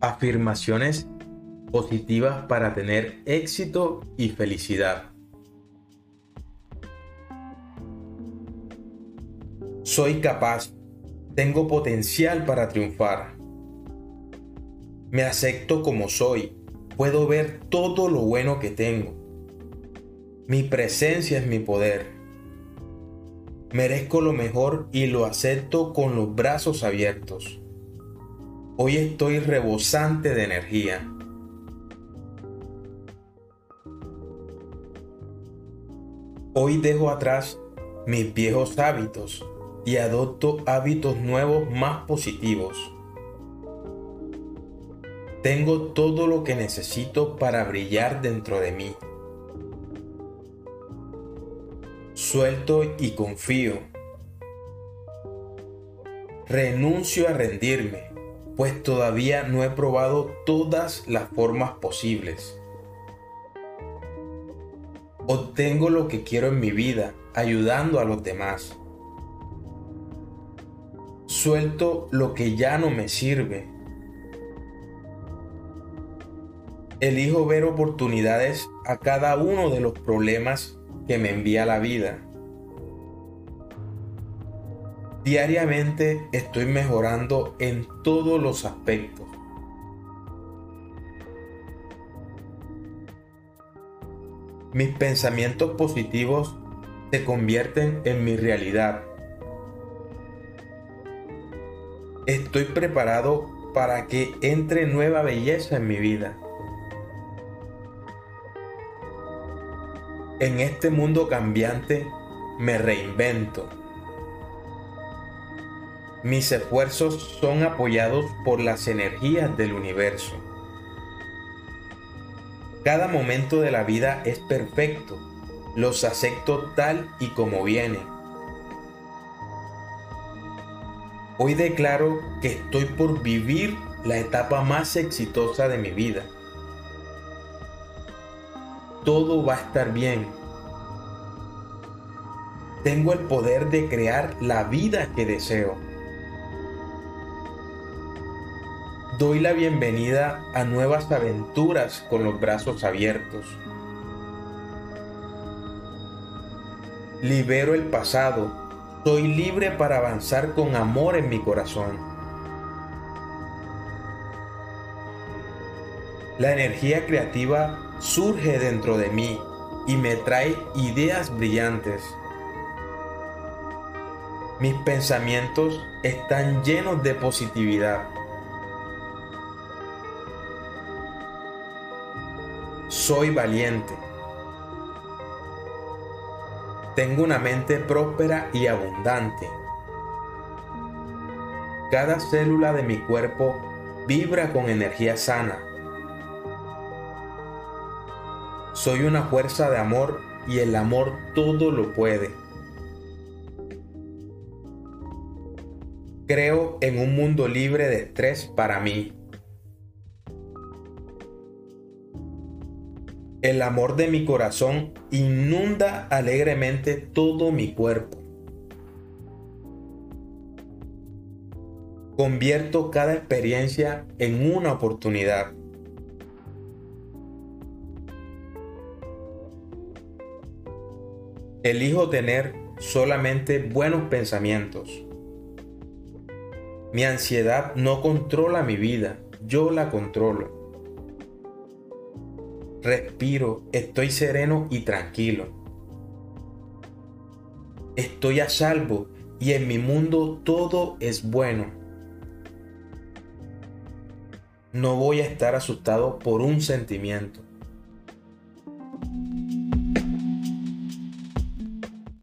Afirmaciones positivas para tener éxito y felicidad. Soy capaz, tengo potencial para triunfar. Me acepto como soy, puedo ver todo lo bueno que tengo. Mi presencia es mi poder. Merezco lo mejor y lo acepto con los brazos abiertos. Hoy estoy rebosante de energía. Hoy dejo atrás mis viejos hábitos y adopto hábitos nuevos más positivos. Tengo todo lo que necesito para brillar dentro de mí. Suelto y confío. Renuncio a rendirme pues todavía no he probado todas las formas posibles. Obtengo lo que quiero en mi vida, ayudando a los demás. Suelto lo que ya no me sirve. Elijo ver oportunidades a cada uno de los problemas que me envía la vida. Diariamente estoy mejorando en todos los aspectos. Mis pensamientos positivos se convierten en mi realidad. Estoy preparado para que entre nueva belleza en mi vida. En este mundo cambiante me reinvento mis esfuerzos son apoyados por las energías del universo. Cada momento de la vida es perfecto. Los acepto tal y como vienen. Hoy declaro que estoy por vivir la etapa más exitosa de mi vida. Todo va a estar bien. Tengo el poder de crear la vida que deseo. Doy la bienvenida a nuevas aventuras con los brazos abiertos. Libero el pasado, soy libre para avanzar con amor en mi corazón. La energía creativa surge dentro de mí y me trae ideas brillantes. Mis pensamientos están llenos de positividad. Soy valiente. Tengo una mente próspera y abundante. Cada célula de mi cuerpo vibra con energía sana. Soy una fuerza de amor y el amor todo lo puede. Creo en un mundo libre de estrés para mí. El amor de mi corazón inunda alegremente todo mi cuerpo. Convierto cada experiencia en una oportunidad. Elijo tener solamente buenos pensamientos. Mi ansiedad no controla mi vida, yo la controlo respiro, estoy sereno y tranquilo. Estoy a salvo y en mi mundo todo es bueno. No voy a estar asustado por un sentimiento.